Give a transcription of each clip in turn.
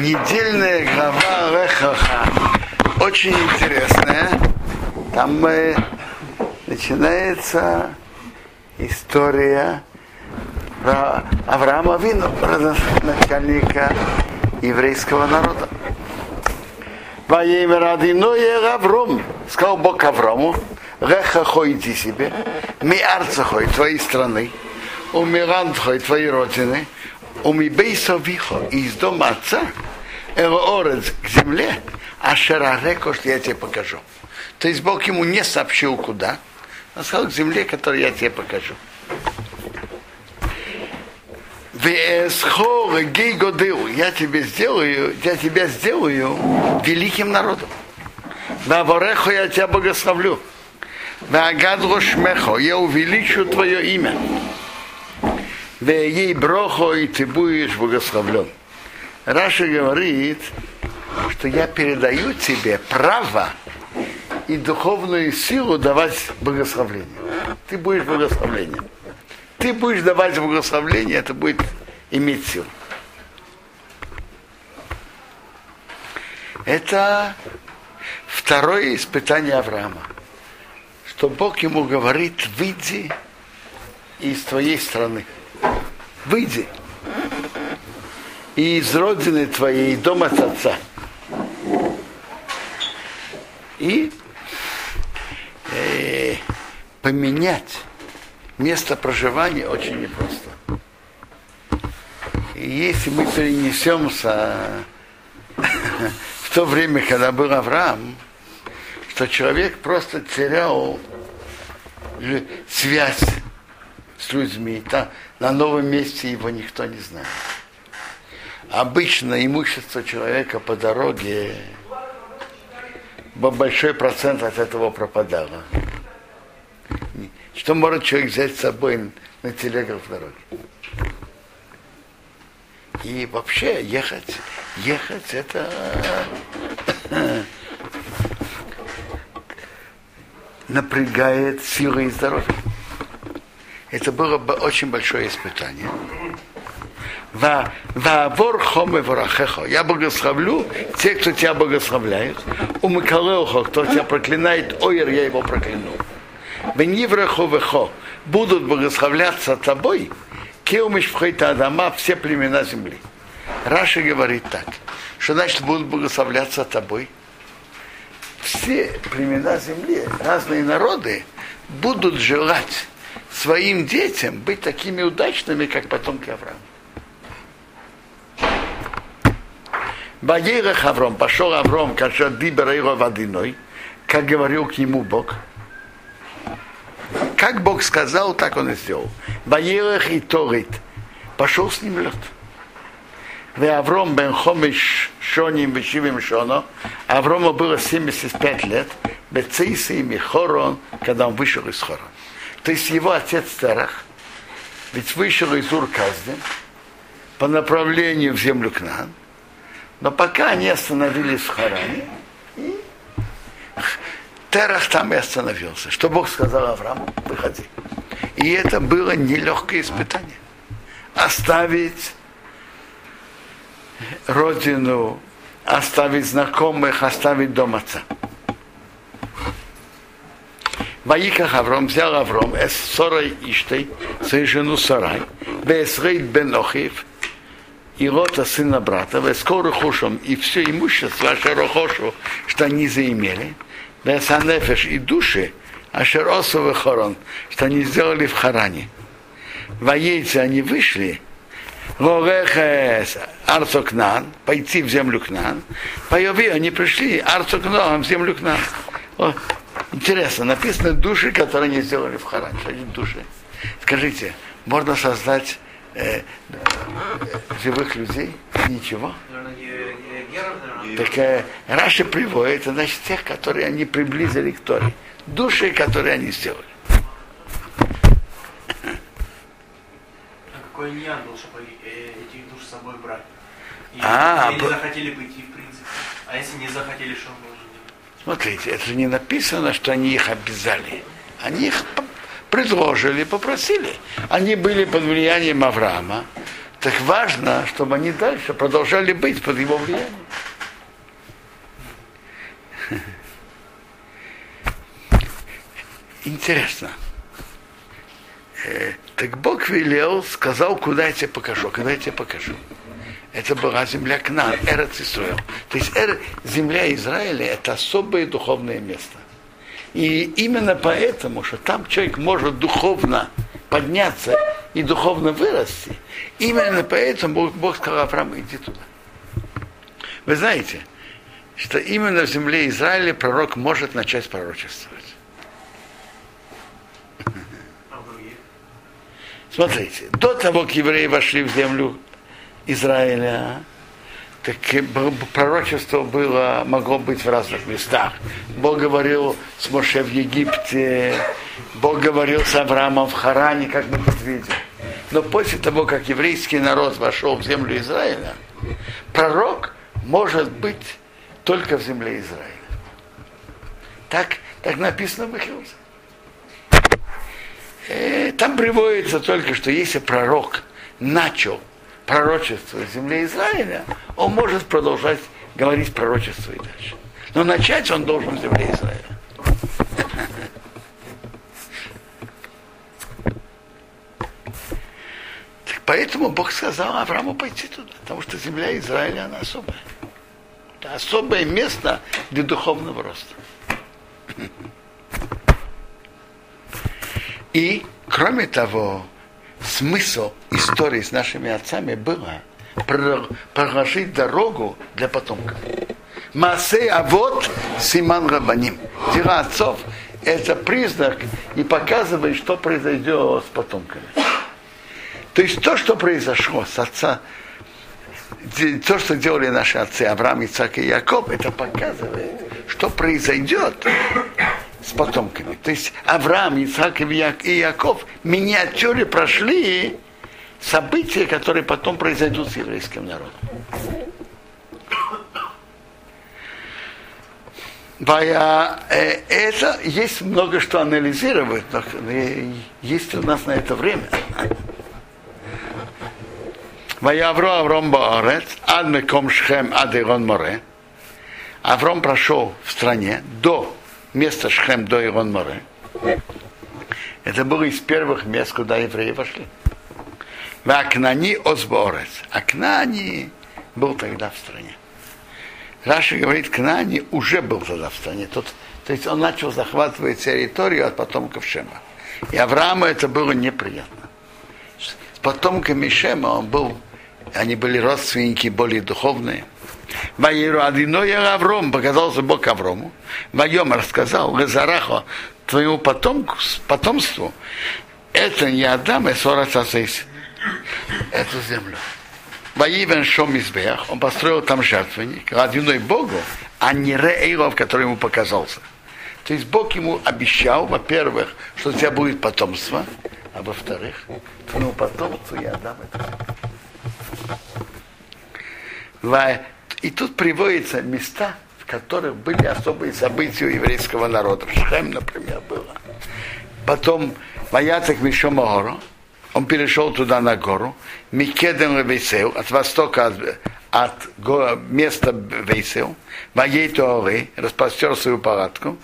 недельная глава Рехаха очень интересная. Там э, начинается история про Авраама Вину, начальника еврейского народа. Воемя Радиное Авром, сказал Бог Аврому, Реха иди себе, ми арцахой твоей страны, у мирантхой твоей родины, у ми бейса вихо, из дома отца, Элоорец к земле, а Шарареко, что я тебе покажу. То есть Бог ему не сообщил куда, а сказал к земле, которую я тебе покажу. Я тебе сделаю, я тебя сделаю великим народом. На Вореху я тебя благословлю. На Агадро Шмехо я увеличу твое имя. В ей брохо и ты будешь благословлен. Раша говорит, что я передаю тебе право и духовную силу давать благословление. Ты будешь благословлением. Ты будешь давать благословление, это будет иметь силу. Это второе испытание Авраама. Что Бог ему говорит, выйди из твоей страны. Выйди и из родины твоей, дома отца. И э, поменять место проживания очень непросто. И если мы перенесемся в то время, когда был Авраам, что человек просто терял связь с людьми, там, на новом месте его никто не знает обычно имущество человека по дороге большой процент от этого пропадало. Что может человек взять с собой на телегах в дороге? И вообще ехать, ехать это напрягает силы и здоровье. Это было бы очень большое испытание. Вавор хоме ворахехо. Я благословлю тех, кто тебя благословляет. У Микалеухо, кто тебя проклинает, ойер, я его прокляну. Вениврехо вехо. Будут благословляться тобой, кеумиш вхойта адама, все племена земли. Раша говорит так, что значит будут благословляться тобой. Все племена земли, разные народы будут желать своим детям быть такими удачными, как потомки Авраама. Ваерах Авром, пошел Авром, кашер дибер его водяной, как говорил к нему Бог. Как Бог сказал, так он и сделал. Ваерах и Торит. Пошел с ним лед. Авром бен Хомиш Шоним Вишивим Шоно. Аврому было 75 лет. Бецейса и Михорон, когда он вышел из Хора. То есть его отец Терах, ведь вышел из Ур-Каздин по направлению в землю Кнан, но пока они остановились в Харане, Терах там и остановился. Что Бог сказал Аврааму? Выходи. И это было нелегкое испытание. Оставить родину, оставить знакомых, оставить дом отца. Ваиках Авром взял Авром, эс Сорой Иштой, свою жену Сарай, Бесрейд бен Охив, и Лота, сына брата, скоро хушам, и все имущество Ашерохошу, что они заимели, Весанефеш и души, Ашеросовый хорон, что они сделали в Харане. Воейцы они вышли, Лорехес Арцокнан, пойти в землю Кнан, Появи, они пришли Арцокнан в землю Кнан. О, интересно, написано души, которые они сделали в Харане. Что души? Скажите, можно создать э, живых людей? Ничего. Так э, Раша приводит, значит тех, которые они приблизили к Торе. Души, которые они сделали. А какой ньян был, чтобы э, этих душ с собой брать? И А, они б- захотели пойти, в принципе. А если не захотели, что он должен делать? Смотрите, это же не написано, что они их обязали. Они их предложили, попросили. Они были под влиянием Авраама, Так важно, чтобы они дальше продолжали быть под его влиянием. Интересно. Э, так Бог велел, сказал, куда я тебе покажу, когда я тебе покажу. Это была земля Кнан, Эрец Исраил. То есть эр, земля Израиля – это особое духовное место. И именно поэтому, что там человек может духовно подняться и духовно вырасти, именно поэтому Бог, Бог сказал Аврааму, иди туда. Вы знаете, что именно в земле Израиля пророк может начать пророчествовать. Смотрите, до того, как евреи вошли в землю Израиля, так пророчество было, могло быть в разных местах. Бог говорил с Моше в Египте, Бог говорил с Авраамом в Харане, как мы тут видим. Но после того, как еврейский народ вошел в землю Израиля, пророк может быть только в земле Израиля. Так, так написано в Эхилзе. Э, там приводится только, что если пророк начал пророчество земле Израиля, он может продолжать говорить пророчество и дальше. Но начать он должен в земле Израиля. Поэтому Бог сказал Аврааму пойти туда, потому что земля Израиля, она особая. Это особое место для духовного роста. И, кроме того, смысл истории с нашими отцами было проложить дорогу для потомков. Масей а вот Симан Рабаним. Дела отцов – это признак и показывает, что произойдет с потомками. То есть то, что произошло с отца, то, что делали наши отцы Авраам, Ицак и Яков, это показывает, что произойдет с потомками. То есть Авраам, Исаак и Яков миниатюре прошли события, которые потом произойдут с еврейским народом. Э, это есть много что анализировать, но э, есть у нас на это время. Ваявро Авром Баарет, ад меком шхем ад море. Авром прошел в стране до место Шхем до Ирон Море. Это было из первых мест, куда евреи вошли. В Акнани Озборец. Акнани был тогда в стране. Раша говорит, Кнани уже был тогда в стране. Тут, то есть он начал захватывать территорию от потомков Шема. И Аврааму это было неприятно. С потомками Шема он был, они были родственники более духовные. Ваеру Адиноя Авром, показался Бог Аврому. Вайом рассказал, Лазарахо, твоему потомку, потомству, это не Адам, и Сора эту землю. Воивен Шом Избех, он построил там жертвенник, родиной Богу, а не Реэйлов, который ему показался. То есть Бог ему обещал, во-первых, что у тебя будет потомство, а во-вторых, твоему потомству я дам это. И тут приводятся места, в которых были особые события у еврейского народа. В Шхем, например, было. Потом Ваяцек Мишомогору, он перешел туда на гору, Микедем Вейсел, от востока от, от места Вейсел, Ваей Туары, распростер свою палатку.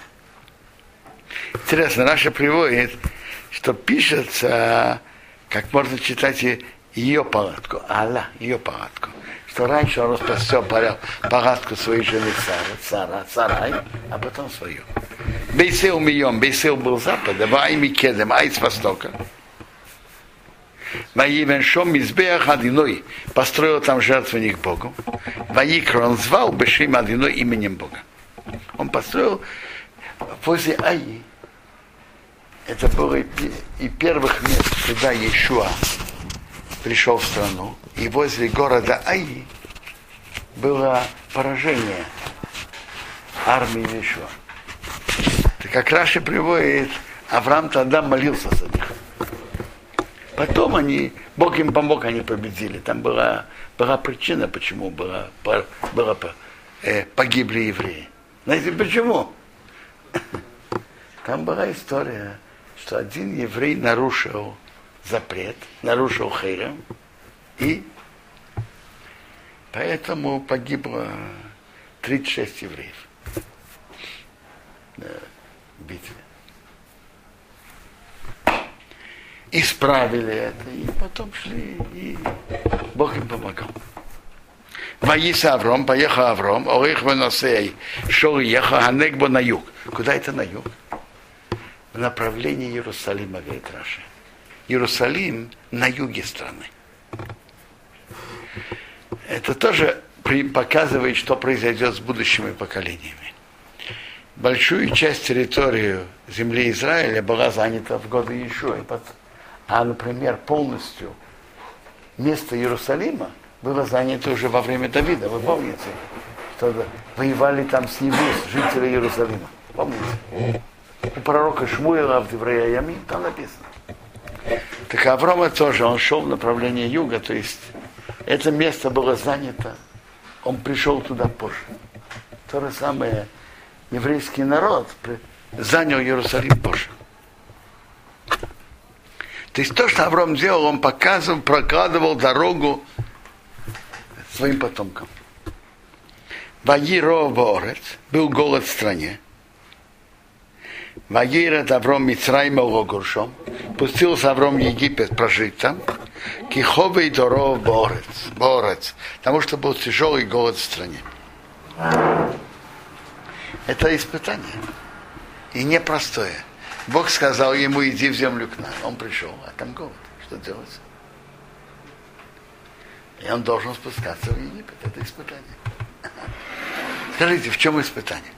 Интересно, наша приводит, что пишется, как можно читать ее палатку, Алла, ее палатку что раньше он распростер палатку своей жены Сара, Сара, Сарай, а потом свою. Бейсел Мием, Бейсел был запада, Вай Микедем, Ай с востока. Ваивен Шом Избеах Адиной построил там жертвенник Богу. Ваикр он звал Бешим Адиной именем Бога. Он построил возле Аи. Это было и первых мест, куда Иешуа пришел в страну и возле города Аи было поражение армии Ишуа. Как Раши приводит, Авраам тогда молился за них. Потом они, Бог им помог, они победили. Там была, была причина, почему была, была, э, погибли евреи. Знаете почему? Там была история, что один еврей нарушил запрет, нарушил хейрем, И поэтому погибло 36 евреев в битве. Исправили это, и потом шли, и Бог им помогал. Ваиса Авром, поехал Авром, Орих Веносей, шел и ехал Анекбо на юг. Куда это на юг? В направлении Иерусалима, говорит Раша. Иерусалим на юге страны. Это тоже показывает, что произойдет с будущими поколениями. Большую часть территории земли Израиля была занята в годы Иешуа. А, например, полностью место Иерусалима было занято уже во время Давида. Вы помните, что воевали там с Невус, жители Иерусалима. Помните? У пророка Шмуила в Деврея Ямин там написано. Так Аврома тоже, он шел в направлении юга, то есть это место было занято, он пришел туда позже. То же самое еврейский народ занял Иерусалим позже. То есть то, что Авраам делал, он показывал, прокладывал дорогу своим потомкам. Ваиро Борец, был голод в стране. Ваира Авром Мицрайма Логуршом, пустился Авром Египет прожить там, Киховый Доров Борец, Борец, потому что был тяжелый голод в стране. Это испытание. И непростое. Бог сказал ему, иди в землю к нам. Он пришел, а там голод. Что делать? И он должен спускаться в Египет. Это испытание. Скажите, в чем испытание?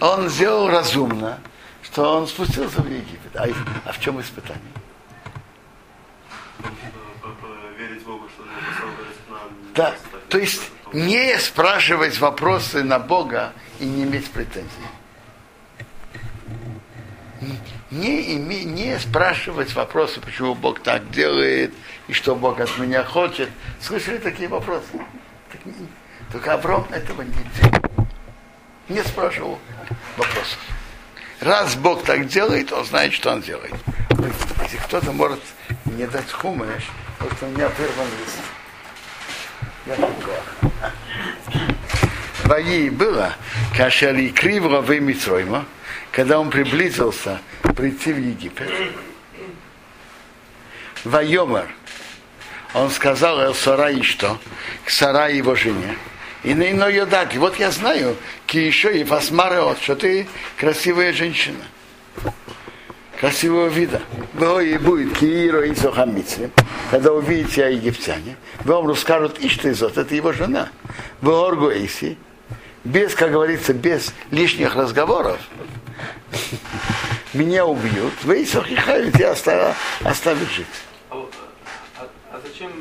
Он сделал разумно, что он спустился в Египет. А, а в чем испытание? Верить Богу, что нам Да, то есть не спрашивать вопросы на Бога и не иметь претензий. Не, име, не спрашивать вопросы, почему Бог так делает, и что Бог от меня хочет. Слышали такие вопросы? Так, только Авром этого не делал. Не спрашивал вопросов. Раз Бог так делает, он знает, что он делает. Если кто-то может не дать хумыш, потому что у меня вырван лист. Я такого. Вои было, кашали криво в Мицройма, когда он приблизился прийти в Египет. Вайомар, он сказал Эл Сарай что? К Сарай его жене. И на иной дать. Вот я знаю, ки еще и фасмареот, что ты красивая женщина. Красивого вида. Вы будет Кииро и Сохамицри, когда увидите о египтяне, вам расскажут Иштизот, это его жена. Вы Оргу Эйси, без, как говорится, без лишних разговоров, меня убьют, вы Исохихают и оставят, оставят жить. А, а, а зачем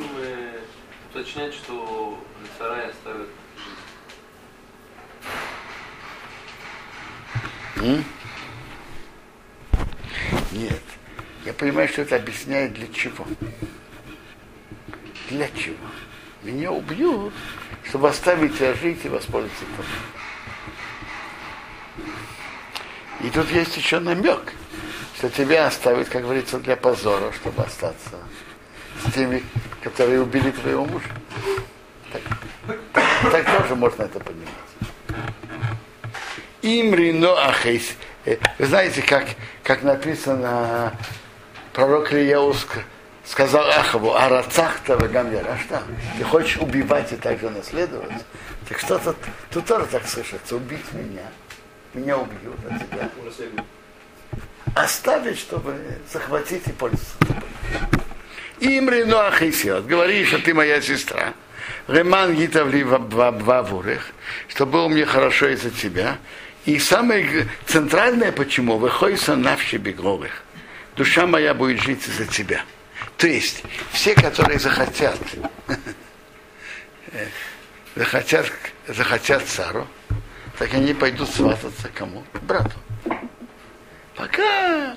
уточнять, что сарай оставят М? Нет. Я понимаю, что это объясняет для чего. Для чего? Меня убьют, чтобы оставить тебя жить и воспользоваться тобой. И тут есть еще намек, что тебя оставят, как говорится, для позора, чтобы остаться с теми, которые убили твоего мужа. Так, так тоже можно это понимать. Имрино ахейс. Э, вы знаете, как, как написано, пророк Ильяус сказал Ахаву, а рацахта вагамьер, а что? Ты хочешь убивать и также наследовать? Так что-то тут тоже так слышится, убить меня. Меня убьют, а тебя оставить, чтобы захватить и пользоваться тобой. Имри Ноахисиот, говори, что ты моя сестра. Реман гитавли вавурых, что было мне хорошо из-за тебя. И самое центральное, почему, выходится навши бегловых. Душа моя будет жить из-за тебя. То есть, все, которые захотят, захотят, захотят цару, так они пойдут свататься кому? Брату. Пока,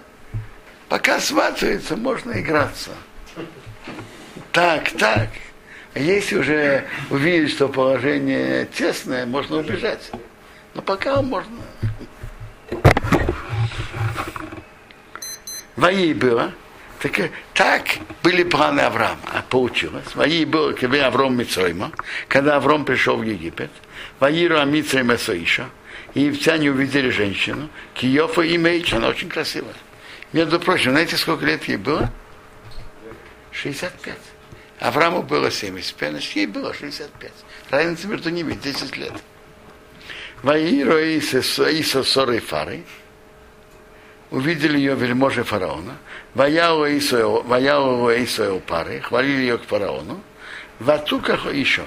пока сватаются, можно играться. Так, так. А если уже увидеть, что положение тесное, можно убежать. Но пока можно. Вои было. Так, так были планы Авраама. А получилось. Вои было, когда Авром Мицойма, когда Авром пришел в Египет, Ваиру Амицрейма Соиша, и египтяне увидели женщину, Киофа и Мейч, она очень красивая. Между прочим, знаете, сколько лет ей было? 65. Аврааму было 75, значит, ей было 65. Разница между ними 10 лет. Ваиру Иса Соры Фары, увидели ее вельможи фараона, ваяу Исоэл пары, хвалили ее к фараону, в Атуках еще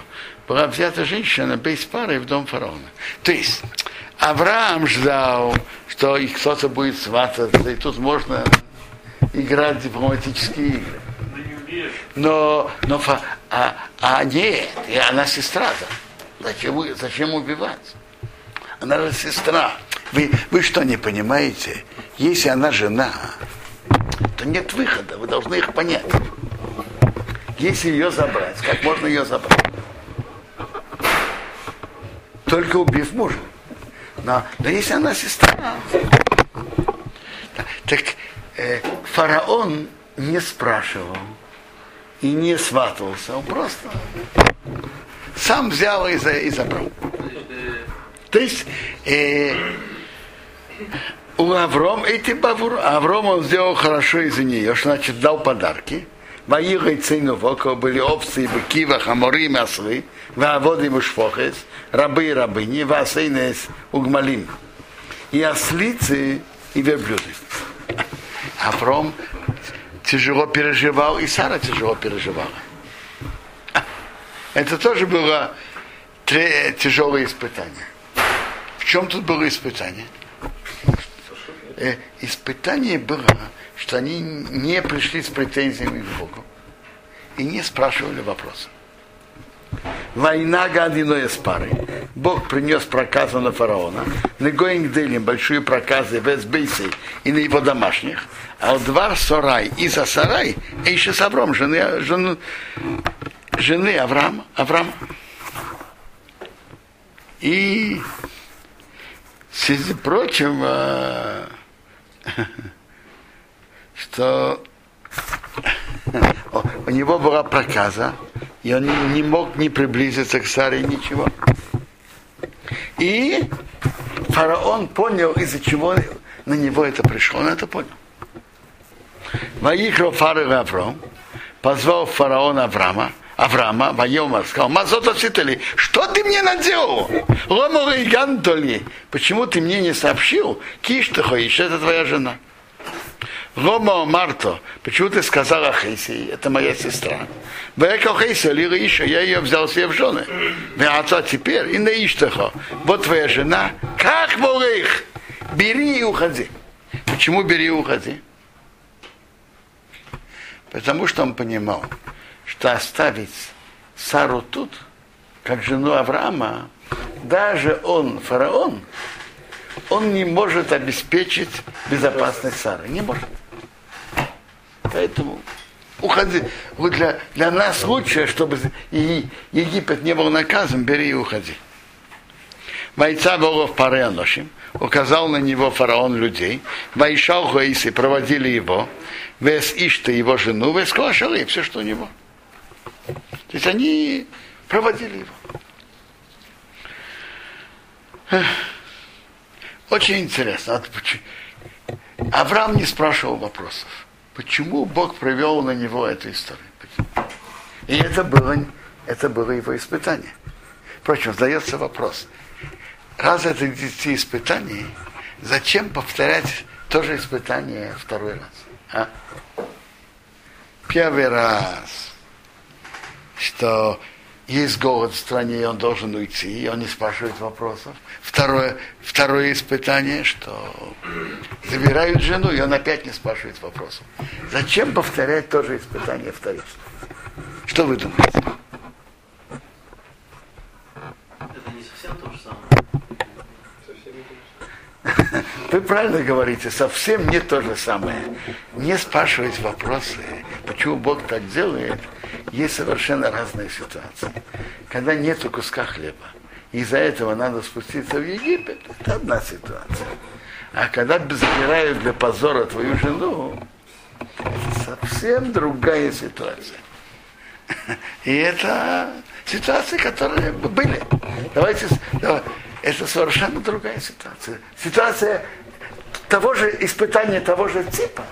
была взята женщина без пары в дом фараона. То есть Авраам ждал, что их кто-то будет свататься, и тут можно играть в дипломатические игры. Но, но а, а нет, она сестра. Зачем, зачем убивать? Она же сестра. Вы, вы что, не понимаете? Если она жена, то нет выхода, вы должны их понять. Если ее забрать, как можно ее забрать? Только убив мужа. Но, но если она сестра, так э, фараон не спрашивал и не сватывался, он просто сам взял и, за, и забрал. То есть э, у Авром, эти Бавур, Авром он сделал хорошо из-за нее, что значит дал подарки. Ваига и цейну воко были овцы быки, вахамори и маслы, вааводы и мушфохес, рабы и рабыни, ваасейнес угмалим. И ослицы и верблюды. Авром тяжело переживал, и Сара тяжело переживала. Это тоже было тяжелое испытание. В чем тут было испытание? Э, испытание было, что они не пришли с претензиями к Богу и не спрашивали вопросы. Война гадиное с пары. Бог принес проказы на фараона, на Гоингделем большие проказы в Эсбейсе и на его домашних, а у два Сарай и за Сарай, и еще с Авром, жены, жены, жены Авраама, Авраама. И, среди прочего, что у него была проказа, и он не мог не приблизиться к Саре, ничего. И фараон понял, из-за чего на него это пришло. Он это понял. Ваихро Фары Авром позвал фараона Авраама, Авраама, Вайома, сказал, Мазота Ситали, что ты мне наделал? Лома Гантоли, почему ты мне не сообщил? Киш ты это твоя жена. Лома Марто, почему ты сказала Хейси, это моя сестра. Века Хейси, Лира Иша, я ее взял себе в жены. А отца теперь, и на Иштаха, вот твоя жена, как их, бери и уходи. Почему бери и уходи? Потому что он понимал, что оставить Сару тут, как жену Авраама, даже он, фараон, он не может обеспечить безопасность Сары. Не может. Поэтому уходи. Вот для, для нас лучше, чтобы и Египет не был наказан, бери и уходи. Бойца Богов Пареаношим, указал на него фараон людей, Вайшал Хуаисы проводили его, Вес Ишта его жену, Вес Клашалы, все, что у него. То есть они проводили его. Очень интересно. Авраам не спрашивал вопросов. Почему Бог привел на него эту историю? И это было, это было его испытание. Впрочем, задается вопрос. Раз это десяти испытаний, зачем повторять то же испытание второй раз? А? Первый раз что есть голод в стране, и он должен уйти, и он не спрашивает вопросов. Второе, второе испытание, что забирают жену, и он опять не спрашивает вопросов. Зачем повторять то же испытание вторично? Что вы думаете? Это не совсем то же самое. Вы правильно говорите, совсем не то же самое. Не спрашивать вопросы, почему Бог так делает, есть совершенно разные ситуации. Когда нет куска хлеба, из-за этого надо спуститься в Египет, это одна ситуация. А когда забирают для позора твою жену, это совсем другая ситуация. И это ситуации, которые были. Давайте, давай, это совершенно другая ситуация. Ситуация того же испытания того же типа,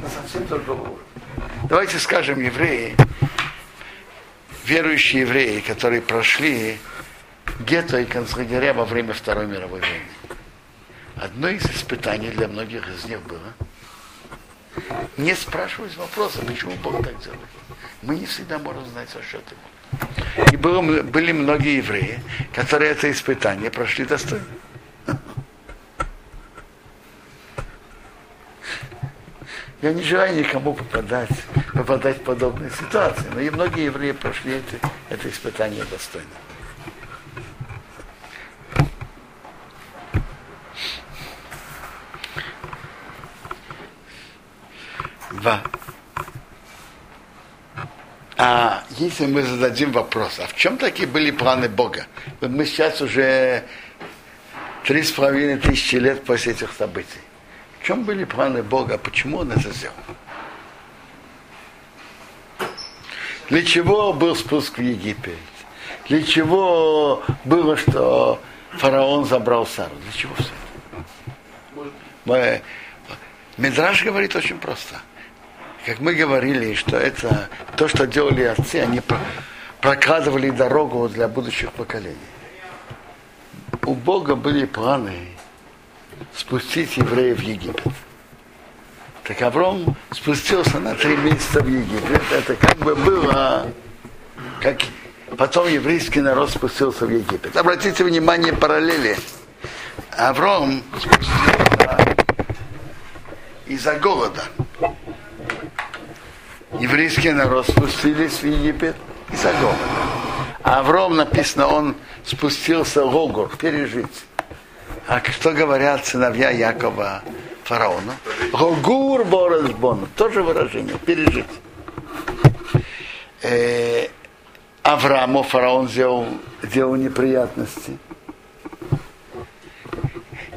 но совсем другого уровня. Давайте скажем, евреи, верующие евреи, которые прошли гетто и концлагеря во время Второй мировой войны. Одно из испытаний для многих из них было не спрашивать вопроса, почему Бог так делает. Мы не всегда можем знать за счет его. И было, были многие евреи, которые это испытание прошли достойно. Я не желаю никому попадать, попадать в подобные ситуации, но и многие евреи прошли это, это испытание достойно. Два. А если мы зададим вопрос, а в чем такие были планы Бога? Мы сейчас уже три с половиной тысячи лет после этих событий. В чем были планы Бога? Почему Он это сделал? Для чего был спуск в Египет? Для чего было, что фараон забрал Сару? Для чего все это? Медраж говорит очень просто. Как мы говорили, что это то, что делали отцы, они прокладывали дорогу для будущих поколений. У Бога были планы спустить евреев в Египет. Так Авром спустился на три месяца в Египет. Это как бы было, как потом еврейский народ спустился в Египет. Обратите внимание параллели. Авром спустился из-за голода. Еврейский народ спустились в Египет из-за голода. А Авром написано, он спустился в Гогор, пережить. А что говорят сыновья Якова фараона? Гогур Боресбон. Тоже выражение. Пережить. Э, Аврааму фараон сделал, сделал неприятности.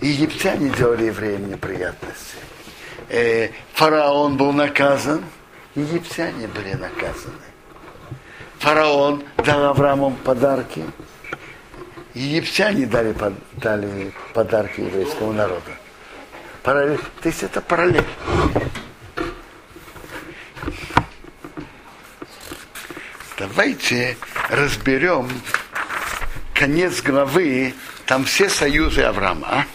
Египтяне делали евреям неприятности. Э, фараон был наказан, египтяне были наказаны. Фараон дал Аврааму подарки, египтяне дали, дали подарки еврейскому народу. Параллель. То есть это параллель. Давайте разберем конец главы, там все союзы Авраама. А?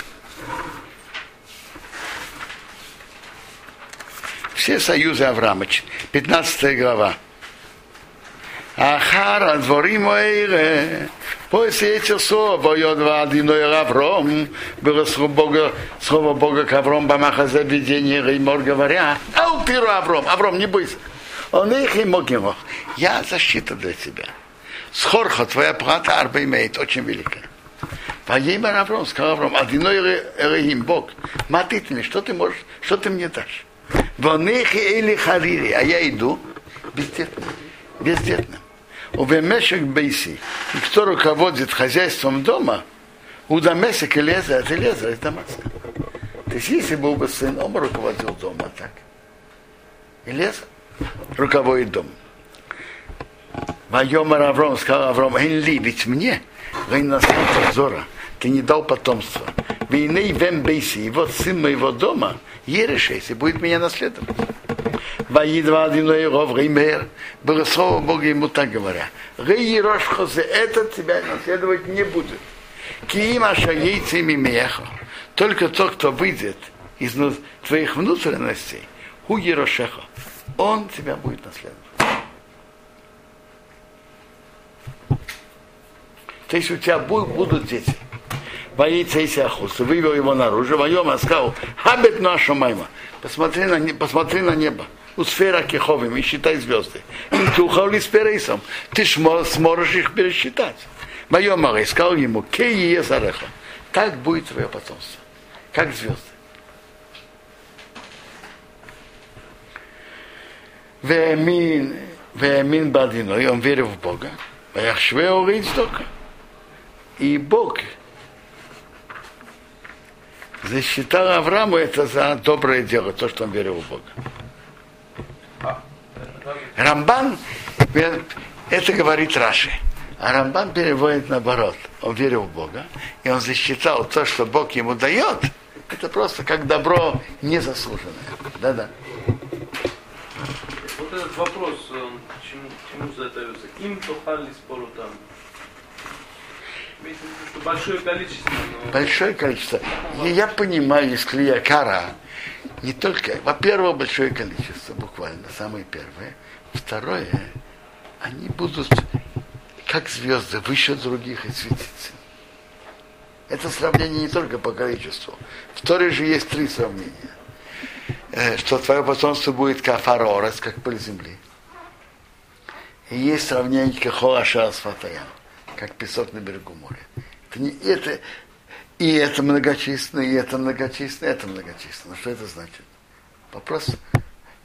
Все союзы Авраама. 15 глава. Ахара дворим После этих слов, воевал одиной Авром, было слово Бога, слово Бога к Авром, Бамахазе видение, Реймор говоря, ау, пиру Авром, Авром, не бойся. Он их и мог его. Я защита для тебя. Схорха, твоя плата арба имеет, очень великая. Воемер Авром, сказал Авром, одиной Эрехим, Бог, матит мне, что ты можешь, что ты мне дашь? Вонехи или харири, а я иду бездетным, бездетным. Увемешек Бейси, и кто руководит хозяйством дома, у Дамесек Элеза, от Элеза из Дамаска. То есть, если был бы сын, он руководил домом, так. Элеза руководит домом. Майомар Авром сказал Авром, ли, ведь мне, вы наследник Зора, ты не дал потомства. Войны вем бейси, и вот сын моего дома, Ерешейся, будет меня наследовать. Ваидва одиной ров Реймер. Было слово Бога ему так говоря. Рей Рошхозе, этот тебя наследовать не будет. Киима шагейцы мимеха. Только тот, кто выйдет из твоих внутренностей, ху Ерошеха, он тебя будет наследовать. То есть у тебя будут дети. Боится Исяхус, вывел его наружу, воем сказал, хабет нашу майма, посмотри на, посмотри на небо у сфера кеховым и считай звезды. Тухали с перейсом. Ты сможешь их пересчитать. Мое Марой сказал ему, кей езареха. Так будет твое потомство. Как звезды. Веамин, Веамин Бадино, и он верил в Бога. Ваяхшве Орицдока. И Бог засчитал Аврааму это за доброе дело, то, что он верил в Бога. Рамбан, это говорит Раши. А Рамбан переводит наоборот. Он верил в Бога, и он засчитал то, что Бог ему дает, это просто как добро незаслуженное. Да-да. Вот этот вопрос, чему, чему задается? Им тохали спору там. Большое количество. Большое количество. И я понимаю, из Клиякара, не только, во-первых, большое количество, буквально, самое первое. Второе, они будут как звезды выше других и светиться. Это сравнение не только по количеству. В Торе же есть три сравнения. Э, что твое потомство будет как фарорес, как пыль земли. И есть сравнение как холаша асфатаян, как песок на берегу моря. Это, не, это, и это многочисленно, и это многочисленно, и это многочисленно. Что это значит? Вопрос,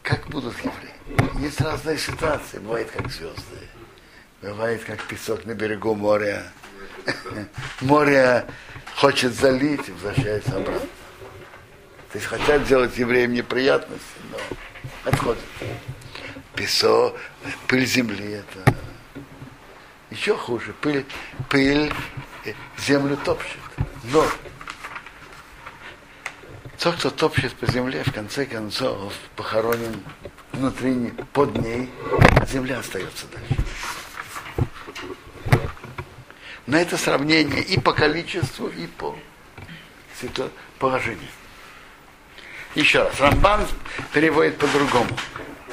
как будут евреи? Есть разные ситуации. Бывает как звезды, бывает как песок на берегу моря. Море хочет залить и возвращается обратно. То есть хотят сделать евреям неприятности, но отходят. Песок, пыль земли это еще хуже. Пыль, пыль землю топчет. Но тот, кто топчет по земле, в конце концов похоронен внутри, под ней, земля остается дальше. Но это сравнение и по количеству, и по положению. Еще раз, Рамбан переводит по-другому.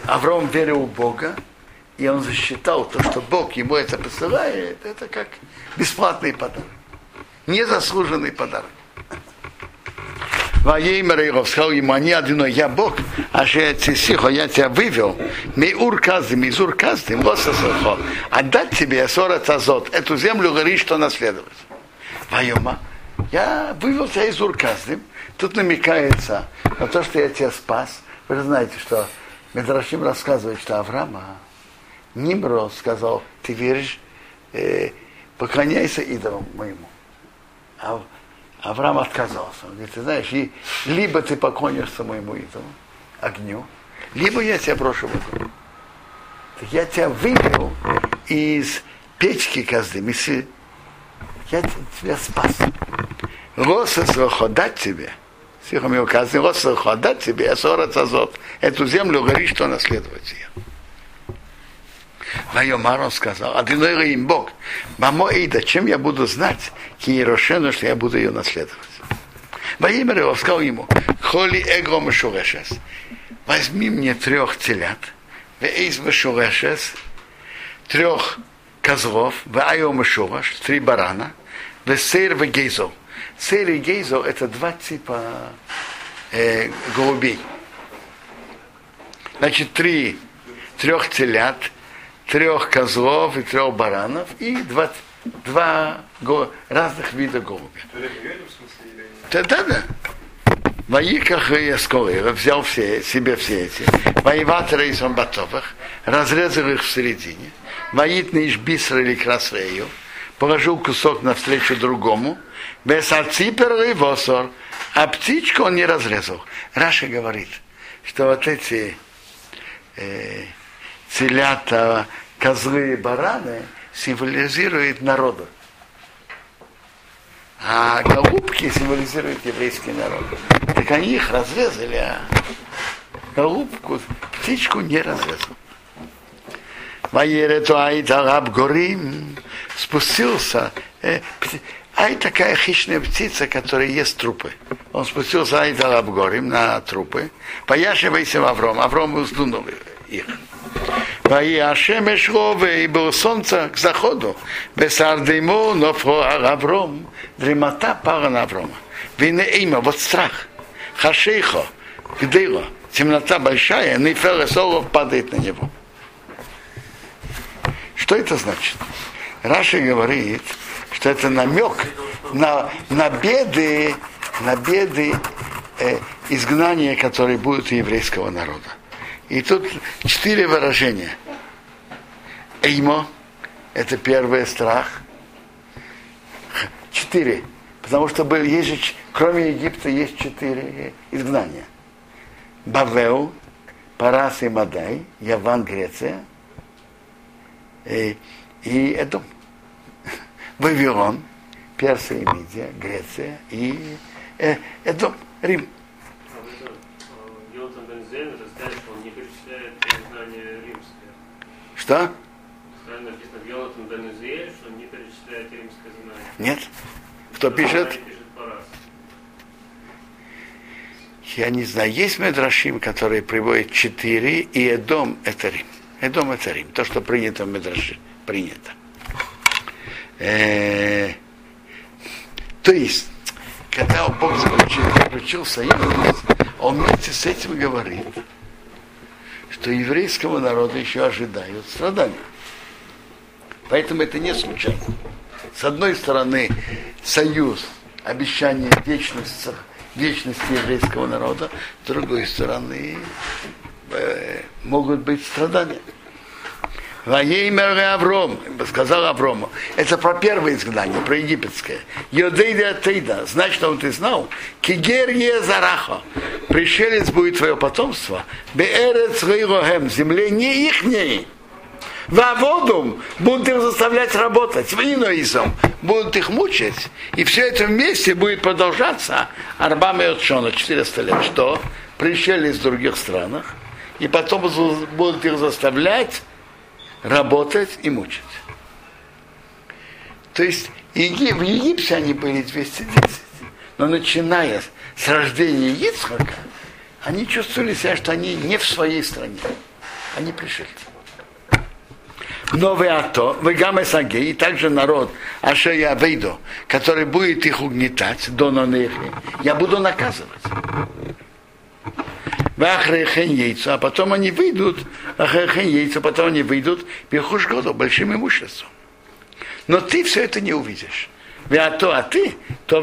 Авраам верил в Бога, и он засчитал то, что Бог ему это посылает, это как бесплатный подарок. Незаслуженный подарок. Ваеймер его сказал ему, они одиной, я Бог, а же я цисихо, я тебя вывел, ми ур каздым, из ур каздым, лосасохо, отдать тебе сора тазот, эту землю говорит, что наследовать. Вайома, я вывел тебя из ур каздым, тут намекается на то, что я тебя спас. Вы же знаете, что Медрашим рассказывает, что Авраама Нимро сказал, ты веришь, э, поклоняйся идолам моему. А Авраам отказался. Он говорит, ты знаешь, и либо ты поклонишься моему идолу, огню, либо я тебя брошу в огонь. Так я тебя вывел из печки козы, я тебя спас. Лоса дать тебе, Сихом его казни, лоса дать тебе, а сорок азот, эту землю говорит, что наследовать ее. Вайомар он сказал, а ты им Бог, мамо Эйда, чем я буду знать, Киерошену, что я буду ее наследовать. Во имя его сказал ему, холи эго мешурешес, возьми мне трех телят, вейз мешурешес, трех козлов, вайо мешураш, три барана, весейр вегейзо. Сейр и гейзо это два типа э, голубей. Значит, три трех телят, трех козлов и трех баранов и два, два го, разных вида голубя. Да, да, да. Ваиках и Эскоира взял все, себе все эти. Воеватора из Амбатовых, разрезал их в середине. Воитный Ишбисра или Красрею, положил кусок навстречу другому. Без аципер и восор. А птичку он не разрезал. Раша говорит, что вот эти э, телята, козлы и бараны символизируют народу. А голубки символизируют еврейский народ. Так они их разрезали, а голубку, птичку не разрезал. Ваерету Айдараб Горим спустился. Э, Ай такая хищная птица, которая ест трупы. Он спустился Айдараб Горим на трупы. Пояшивайся Авром. Авром уздунул их. И было солнце к заходу. Бесардеймо, но Авром, дремота пара Аврома. Вине имя, вот страх. Хашейхо, гдейло, темнота большая, Нефер Солов падает на него. Что это значит? Раша говорит, что это намек на, на беды, на беды э, изгнания, которые будут у еврейского народа. И тут четыре выражения. Эймо – это первый страх. Четыре. Потому что был, есть же, кроме Египта есть четыре изгнания. Бавеу, Парас и Мадай, Яван, Греция, и, и Эдом. Вавилон, Персия и Мидия, Греция и э, Эдом, Рим. Йонатан Бензен рассказывает, что он не перечисляет знания римское. Что? Правильно написано в Йонатан Бензен, что он не перечисляет римское знание. Нет? Кто пишет? Я не знаю, есть Медрашим, которые приводят четыре, и Эдом это Рим. Эдом это Рим. То, что принято в Медраши. Принято. Э, то есть, когда Бог заключил, заключил союз, он вместе с этим говорит, что еврейского народа еще ожидают страдания. Поэтому это не случайно. С одной стороны, союз, обещание вечности, вечности еврейского народа, с другой стороны, э, могут быть страдания. Ваеймер Авром, сказал Аврому. Это про первое изгнание, про египетское. Йодейда Тейда, значит, он ты знал, Кигер Зараха, пришелец будет твое потомство, Беэрец Рейрохем, земле не ихней. Ваводум будут их заставлять работать, виноизом будут их мучить, и все это вместе будет продолжаться Арбами от Шона 400 лет. Что? Пришли из других странах, и потом будут их заставлять работать и мучить. То есть в Египте они были 210, но начиная с рождения Ицхака, они чувствовали себя, что они не в своей стране, они пришельцы. Новый ато, вегаме саге, и также народ Ашея Вейдо, который будет их угнетать, до нонехи, я буду наказывать. Вахрехен яйца, а потом они выйдут, Вахрехен яйца, потом они выйдут, Бехуш году, большим имуществом. Но ты все это не увидишь. А то, а ты, то.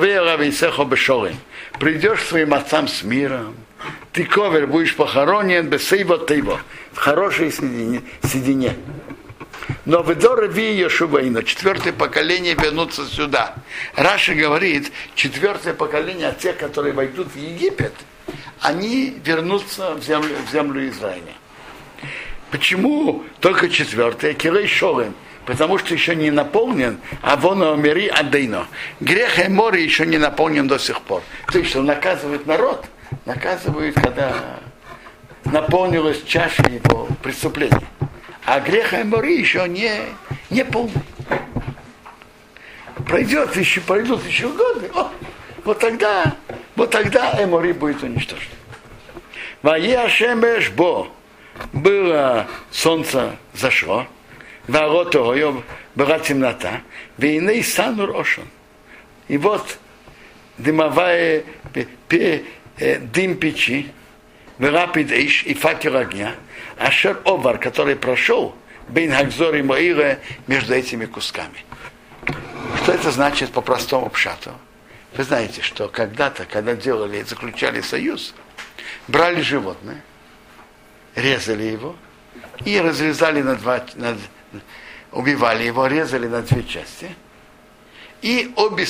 Придешь к своим отцам с миром, ты ковер будешь похоронен без сейва тейво, в хорошей седине. седине. Но в Дорови Йошувейна, четвертое поколение вернутся сюда. Раша говорит, четвертое поколение от тех, которые войдут в Египет, они вернутся в землю, в землю Израиля. Почему только четвертое? Кирей Шолем. Потому что еще не наполнен, а вон Омери Адейно. Грех и море еще не наполнен до сих пор. То есть, что наказывает народ, наказывает, когда наполнилась чаша его преступления. А грех и море еще не, не полный. Пройдет еще, пройдут еще годы. О, вот тогда, вот тогда Эмори будет уничтожен. Вае Шемеш Бо было солнце зашло, ворот его была темнота, войны санур ошон. И вот дымовая дым печи, Верапид и факел огня, Ашер Овар, который прошел, Бейн Хагзор и Моира между этими кусками. Что это значит по простому пшату? Вы знаете, что когда-то, когда делали, заключали союз, брали животное, резали его и разрезали на два, на, убивали его, резали на две части, и обе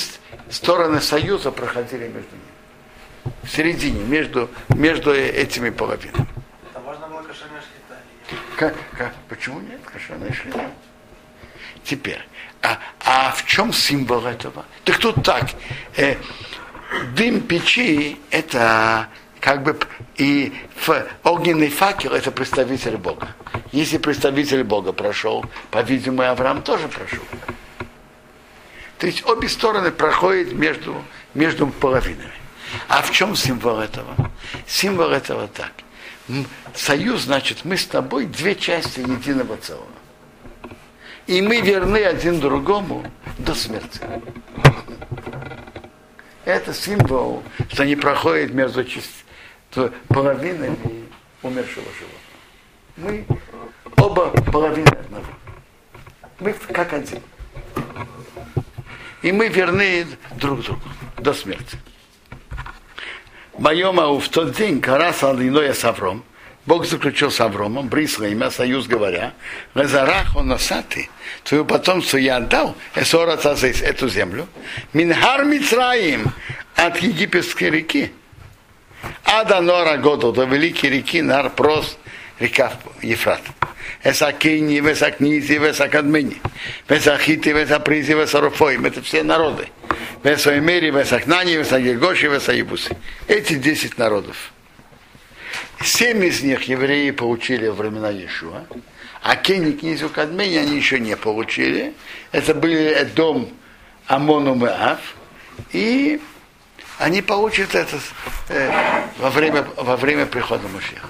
стороны союза проходили между ними. В середине, между, между этими половинами. Это можно было шлита? Как, как, почему нет кошерная шлита? Теперь, а, а в чем символ этого? Так тут так, э, дым печи это как бы и огненный факел это представитель Бога. Если представитель Бога прошел, по-видимому, Авраам тоже прошел. То есть обе стороны проходят между, между половинами. А в чем символ этого? Символ этого так. Союз, значит, мы с тобой две части единого целого и мы верны один другому до смерти. Это символ, что не проходит между половинами умершего животного. Мы оба половины одного. Мы как один. И мы верны друг другу до смерти. Моем в тот день Карас Алиноя Савром, Бог заключил с Авромом, Брисла имя, союз говоря, Лазарах он носатый, твою потомство я отдал, Эсора эту землю, Минхар Мицраим от египетской реки, Ада Нора Году, до великой реки Нар Прос река Ефрат. Эсакини, Весакнизи, Весакадмини, Весахити, Весапризи, Весарофоим. Это все народы. Весоэмери, Весакнани, Весагергоши, Весаибусы. Эти десять народов. Семь из них евреи получили во времена Иешуа, а Кени, князю Кадмени они еще не получили. Это были дом Амону Меав, и они получат это э, во, время, во время прихода Машеха.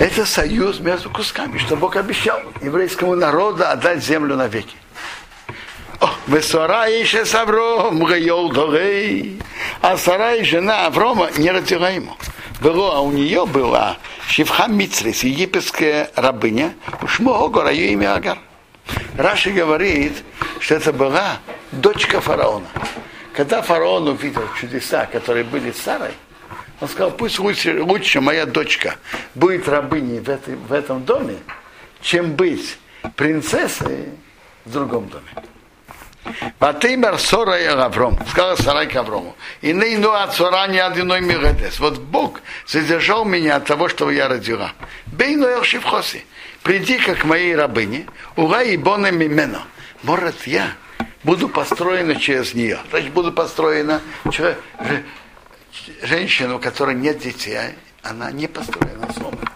Это союз между кусками, что Бог обещал еврейскому народу отдать землю навеки. Весора еще с Авром, Дорей. А Сарай, жена Аврома, не родила ему. Было, а у нее была Шивха Мицрис, египетская рабыня, Ушмо Огора, ее имя Агар. Раши говорит, что это была дочка фараона. Когда фараон увидел чудеса, которые были с Сарой, он сказал, пусть лучше, лучше моя дочка будет рабыней в, этой, в этом доме, чем быть принцессой в другом доме. Батеймер Сора и Авром, сказал Сарай к Аврому. И нейну от Сора не одиной миредес. Вот Бог задержал меня от того, что я родила. Бейну Элшивхоси. Приди-ка к моей рабыне, ура и боне мимено. Может, я буду построена через нее. Значит, буду построена через женщину, у которой нет детей, она не построена сломана.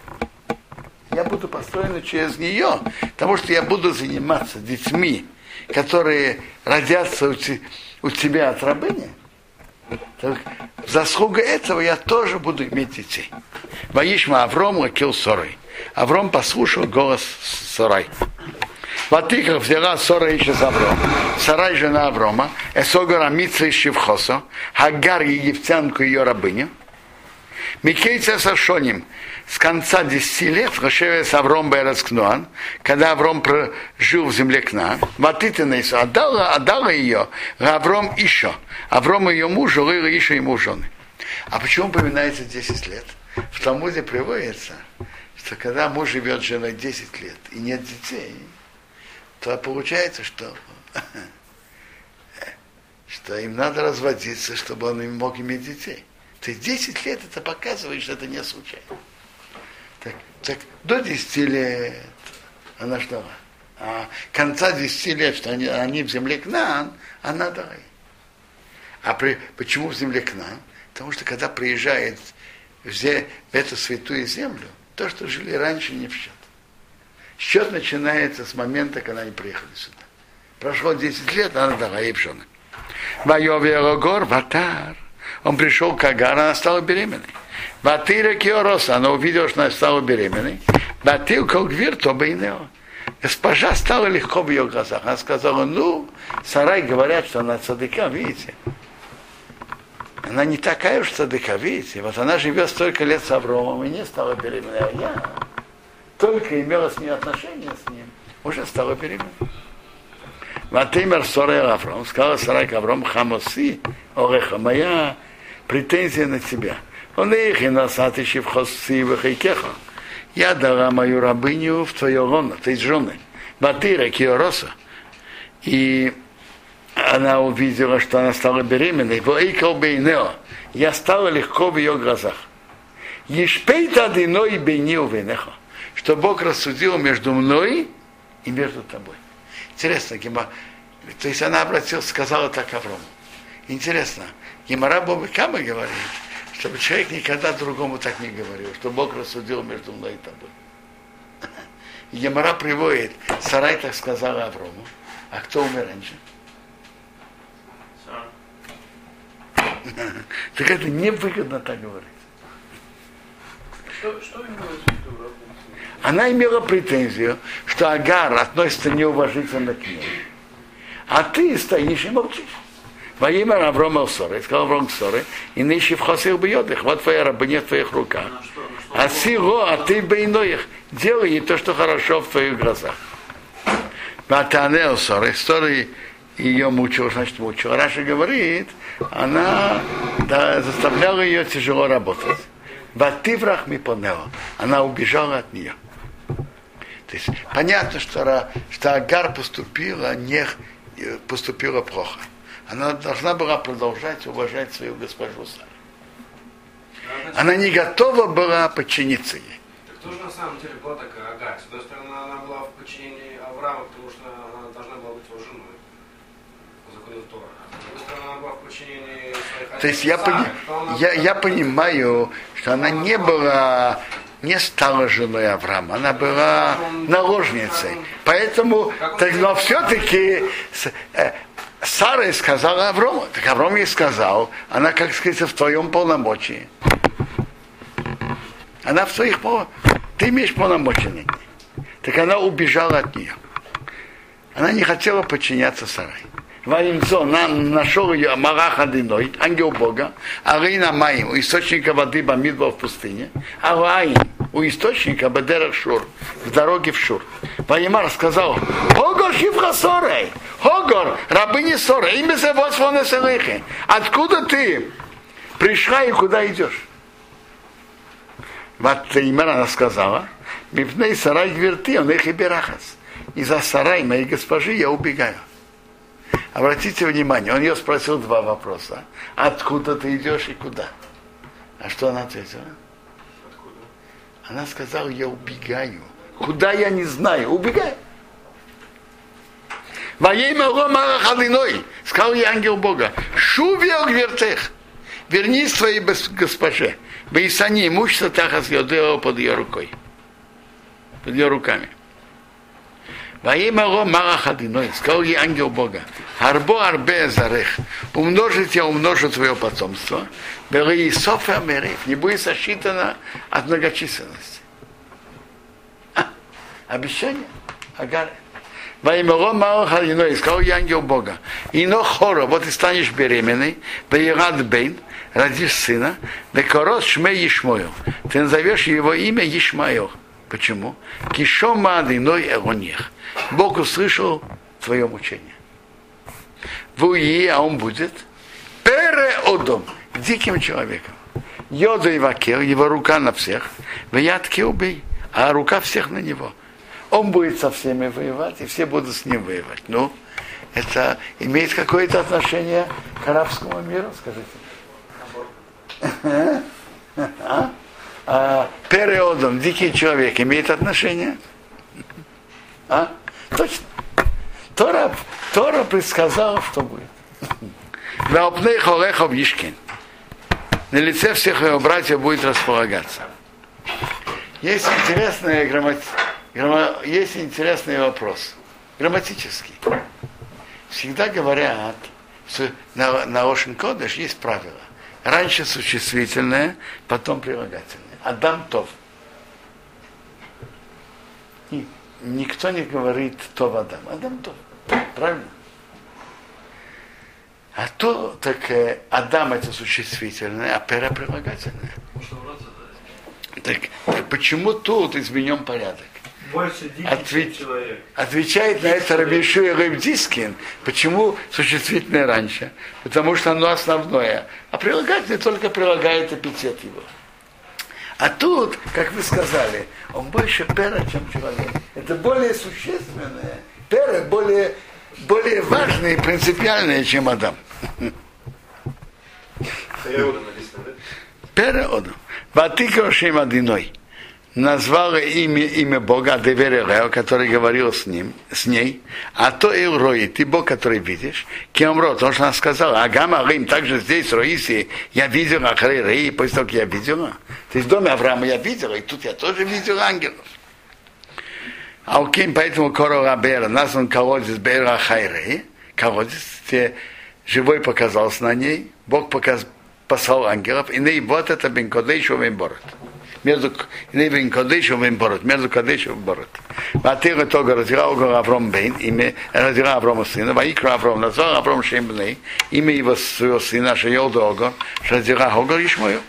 Я буду построена через нее, потому что я буду заниматься детьми, которые родятся у, у тебя от рабыни, так, заслуга этого я тоже буду иметь детей. Ваишма Авром лакил Сорой. Авром послушал голос Сорай. Ватиха взяла Сора еще за Авром. Сарай жена Аврома, Эсогора Митра и Шивхосо, Хагар египтянку ее рабыню. Микейца Сашоним, с конца 10 лет с Авром Берескнуан, когда Авром жил в земле Кна, Ватитенейсу, отдала, отдала ее Авром еще. Авром ее муж, Лыла еще ему жены. А почему упоминается 10 лет? В Талмуде приводится, что когда муж живет с женой 10 лет и нет детей, то получается, что, что им надо разводиться, чтобы он мог иметь детей. То есть 10 лет это показывает, что это не случайно. Так, так до 10 лет она ждала. А конца 10 лет, что они, они в земле Кнаан, она дала. А при, почему в земле Кнаан? Потому что когда приезжает в, в эту святую землю, то, что жили раньше, не в счет. Счет начинается с момента, когда они приехали сюда. Прошло 10 лет, она дала ей пшены. Вайове гор ватар. Он пришел к Агар, она стала беременной. Ватира Киорос, она увидела, что она стала беременной. Батил Колгвир, то бы Госпожа стала легко в ее глазах. Она сказала, ну, сарай говорят, что она цадыка, видите. Она не такая уж цадыка, видите. Вот она живет столько лет с Авромом и не стала беременной, а я только имела с ней отношения с ним, уже стала беременной. Ватимер Сорей Авром, сказала Сарай Авром, Хамоси, Ореха, моя претензия на тебя. Он их и насаты в хоси в хайкеха. Я дала мою рабыню в твое лоно, то есть жены. Батыра Киороса. И она увидела, что она стала беременной. Я стала легко в ее глазах. Ешпейта диной бейни венеха что Бог рассудил между мной и между тобой. Интересно, Гема, то есть она обратилась, сказала так Аврому. Интересно, Гемара Боба Кама говорит, чтобы человек никогда другому так не говорил, что Бог рассудил между мной и тобой. И Гемара приводит, Сарай так сказала Аврому, а кто умер раньше? Так это невыгодно так говорить. Что, что виду? Она имела претензию, что Агар относится неуважительно к ней. А ты стоишь и молчишь. Во имя Аврома Соры, сказал Авром Соры, и нищий в хосил бьет вот твоя рабыня в твоих руках. А сило, а ты бы иноих, делай то, что хорошо в твоих глазах. Батанел Соры, Соры ее мучил, значит мучил. Раша говорит, она да, заставляла ее тяжело работать. Вативрах ми Она убежала от нее. То есть понятно, что, что Агар поступила, не, поступила плохо. Она должна была продолжать уважать свою госпожу Сару. Она не готова была подчиниться ей. Так тоже на самом деле была такая Агар. С одной стороны, она была в подчинении Авраама, потому что она должна была быть его женой. По закону Тора. А То есть я, пони- я, я понимаю, что она не была, не стала женой Авраама, она была наложницей. Поэтому, так, но все-таки Сара сказала Аврому, так Авром ей сказал, она, как сказать, в твоем полномочии. Она в своих пол... Ты имеешь полномочия. Так она убежала от нее. Она не хотела подчиняться Сарай. На, нашел ее Марах Адиной, ангел Бога, а Рейна Маим, источника воды Бамидба в пустыне, а Раим, у источника Бадерах Шур, в дороге в Шур. Ваимар сказал, Хогор Хифра Сорей, Хогор, рабыни Сорей, имя Зевос Вонеселихи, откуда ты пришла и куда идешь? Вот Имер она сказала, Мипней сарай гверти, он их и берахас. И за сарай моей госпожи я убегаю. Обратите внимание, он ее спросил два вопроса. Откуда ты идешь и куда? А что она ответила? Она сказала, я убегаю. Куда я не знаю, убегаю. Воей Халиной, сказал ей ангел Бога, шувел гвертех, вернись бес- госпоже. Бейсани имущество тахас йодео под ее рукой. Под ее руками. Воей Халиной, сказал ей ангел Бога, Арбо арбе зарех, умножить я умножу твое потомство, Софа Мерев, не будет сосчитано от многочисленности. А, обещание? Агар. Во имя Рома Халиной, сказал я ангел Бога, ино хоро, вот ты станешь беременной, Бейрад Бейн, родишь сына, Бекорос Шме Ишмоил, ты назовешь его имя Ишмаил. Почему? Кишома Адиной Эронех. Бог услышал твое мучение. Вуи, а он будет переодом, диким человеком. Йода и Вакер, его рука на всех, вятки убей, а рука всех на него. Он будет со всеми воевать, и все будут с ним воевать. Ну, это имеет какое-то отношение к арабскому миру, скажите. А? А, периодом дикий человек имеет отношение? А? Точно. Тора, Тора предсказала, что будет. Ваопней холехов Ишкин. На лице всех его братьев будет располагаться. Есть интересный, граммати... грамма- есть интересный вопрос. Грамматический. Всегда говорят, на, на Ошен Кодыш есть правило. Раньше существительное, потом прилагательное. Адам Тов. И никто не говорит Тов Адам. Адам Тов. Правильно? А то, так э, Адам это существительное, а пера прилагательное. Так, почему тут изменен порядок? Человек. Отвечает на это Рабишу и Рыбдискин. Почему существительное раньше? Потому что оно основное. А прилагательное только прилагает эпитет его. А тут, как вы сказали, он больше пера, чем человек. Это более существенное. Пера более, более важное и принципиальное, чем Адам. Пера Адам. Ватика Шем Адиной. Назвала имя, имя Бога Деверерео, который говорил с ним, с ней, а то и Рои, ты Бог, который видишь, Кемро, то, что она сказала, Агама Рим, также здесь, Роиси, я видела Ахрей Рей, после того, как я видела, то есть в доме Авраама я видела, и тут я тоже видела ангелов. А у Ким, поэтому Корова Бера, назван колодец Бера Хайрей, колодец, где живой показался на ней, Бог показ, послал ангелов, и ней вот это Бен Кодейшу Бен Борот. Между Бен Кодейшу Бен Борот, между Кодейшу Бен Борот. Ватира Тога разирал Авром Бен, имя, разирал Аврома сына, Ваикра Авром, назвал Авром Шем Бней, имя его своего сына, Шайолда Огор, Шазира Огор Ишмою.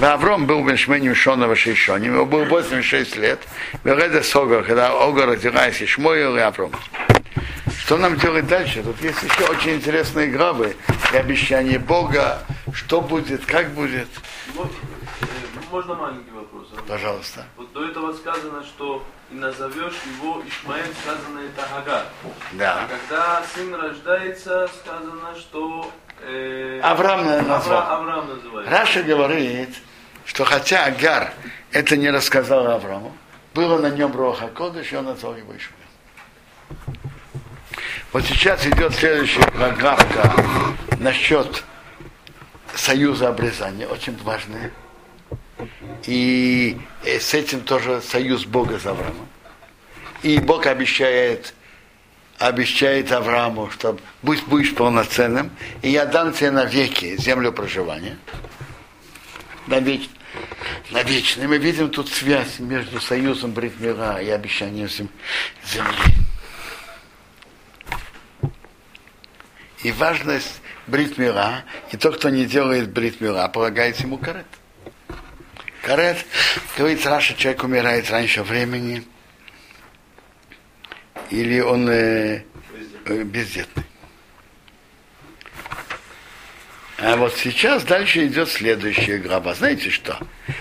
Авром был бен Шменем Шонова Шейшоним, ему было 86 лет, Вереда Согор, когда Огор разираясь Ишмою и Авром. Что нам делать дальше? Тут есть еще очень интересные главы и обещание Бога, что будет, как будет. Можно маленький вопрос? а? Пожалуйста. Вот до этого сказано, что и назовешь его Ишмаэль, сказано это Агар. А Да. когда сын рождается, сказано, что э, Авраам назвал. Авра- Авраам называется. Раша говорит, что хотя Агар это не рассказал Аврааму, было на нем Роха Кодыш, и он назвал его Ишмаэл. Вот сейчас идет следующая программка насчет союза обрезания, очень важная. И э, с этим тоже союз Бога с Авраамом. И Бог обещает, обещает Аврааму, что будь будешь полноценным, и я дам тебе навеки землю проживания. Навечно. Навечно. И мы видим тут связь между союзом Бритмира и обещанием земли. И важность бритмира, и тот, кто не делает бритмира, полагается ему карет. Карет, говорит, Раша, человек умирает раньше времени, или он э, э, бездетный. А вот сейчас дальше идет следующая глава. Знаете что?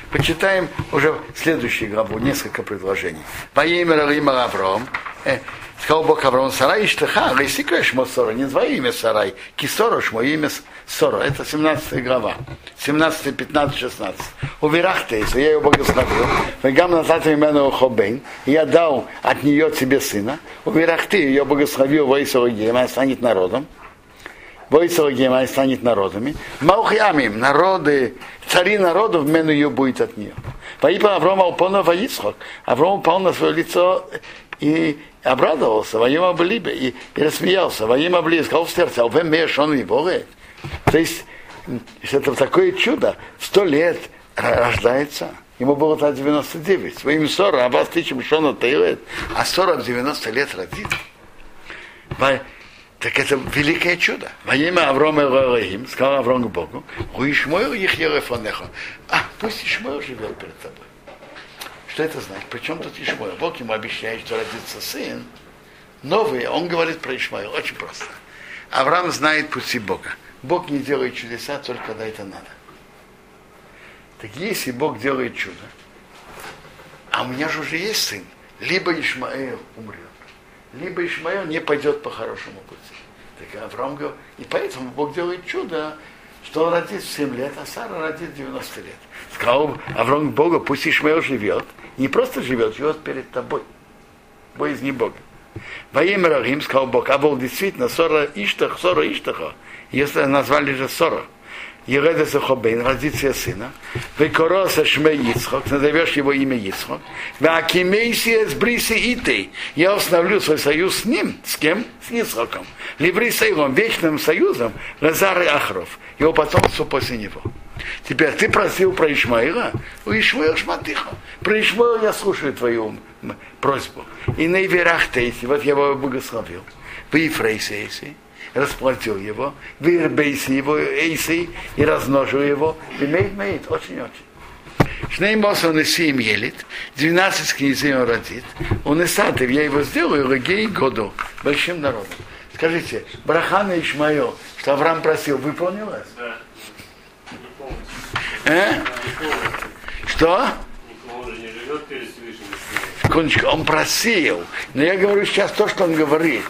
Почитаем уже следующую главу, несколько предложений. Во имя Рима Авром, э, сказал Бог Авраам, Сарай Иштаха, Лейсика Шмо Сора, не твое имя Сарай, Кисора Шмо имя Сора. Это 17 глава. 17, 15, 16. Уверахтейс, я ее благословил. Вегам назад имену Хобейн, я дал от нее тебе сына. Уверахты, ее благословил Вейсорогеем, она станет народом. Войсорогеем, она станет народами. Маухьямим, народы, цари народов, мену ее будет от нее. Поипа Аврома упал на Ицхок. Авром упал на свое лицо и обрадовался, воем облибе, и, и рассмеялся, воем облибе, сказал в сердце, а меш он и Бога. То есть, это такое чудо, сто лет рождается, ему было тогда 99, своим 40, а вас тысячам он делает, а 40 90 лет родит. Так это великое чудо. Во имя Аврома Элохим, сказал Авром к Богу, у Ишмоил их Ерефонеха. А, пусть Ишмоил живет перед тобой. Что это значит? Причем тут Ишмаил? Бог ему обещает, что родится сын. Новый, он говорит про Ишмаил. Очень просто. Авраам знает пути Бога. Бог не делает чудеса только когда это надо. Так если Бог делает чудо, а у меня же уже есть сын, либо Ишмаэл умрет, либо Ишмаэл не пойдет по хорошему пути. Так Авраам говорит, и поэтому Бог делает чудо, что он родит в 7 лет, а Сара родит 90 лет. Сказал Авраам Бога, пусть Ишмаэл живет, не просто живет, живет перед тобой. Боязни Бога. Во имя Рахим сказал Бог, а был действительно Сора Иштах, Сора Иштаха, если назвали же Сора. Ереда Сахобейн, родится сына, Векороса Шме Ицхок, назовешь его имя Ицхок, Вакимейсия с Бриси Итей, я установлю свой союз с ним, с кем? С Ицхоком. Либрисаилом, вечным союзом, Лазар и Ахров, его потомство после него. Теперь ты просил про Ишмаила, у Ишмаила шматыха. Про Ишмаила я слушаю твою просьбу. И на Иверах Тейси, вот я его благословил. В Ефрейсе расплатил его, в Ирбейсе его Эйси и размножил его. Имеет, имеет, очень-очень. Шней Моса он и Сим елит, 12 князей он родит, он и Сатов, я его сделаю, Легей году, большим народом. Скажите, Брахана Ишмаил, что Авраам просил, выполнилось? Да. Э? Что? Он же не живет перед Всевышним. Секундочку, он просил. Но я говорю сейчас то, что он говорит.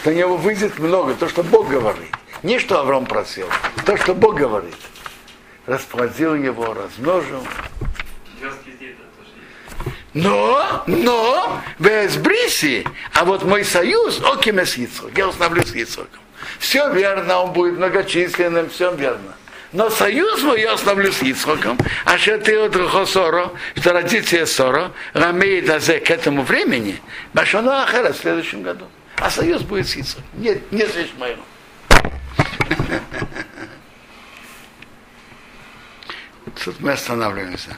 Что у него выйдет много, то, что Бог говорит. Не что Авраам просил, то, что Бог говорит. Расплодил его, размножил. Но, но, без бриси, а вот мой союз, окиме с Ицхок, я установлю с Ицхоком. Все верно, он будет многочисленным, все верно. Но союз мой я оставлю с Ицхоком, а что ты от Рухосоро, что родится Соро, рамеет азе к этому времени, Башона Ахара в следующем году. А союз будет с Ицхоком. Нет, не с Ишмаилом. Тут мы останавливаемся.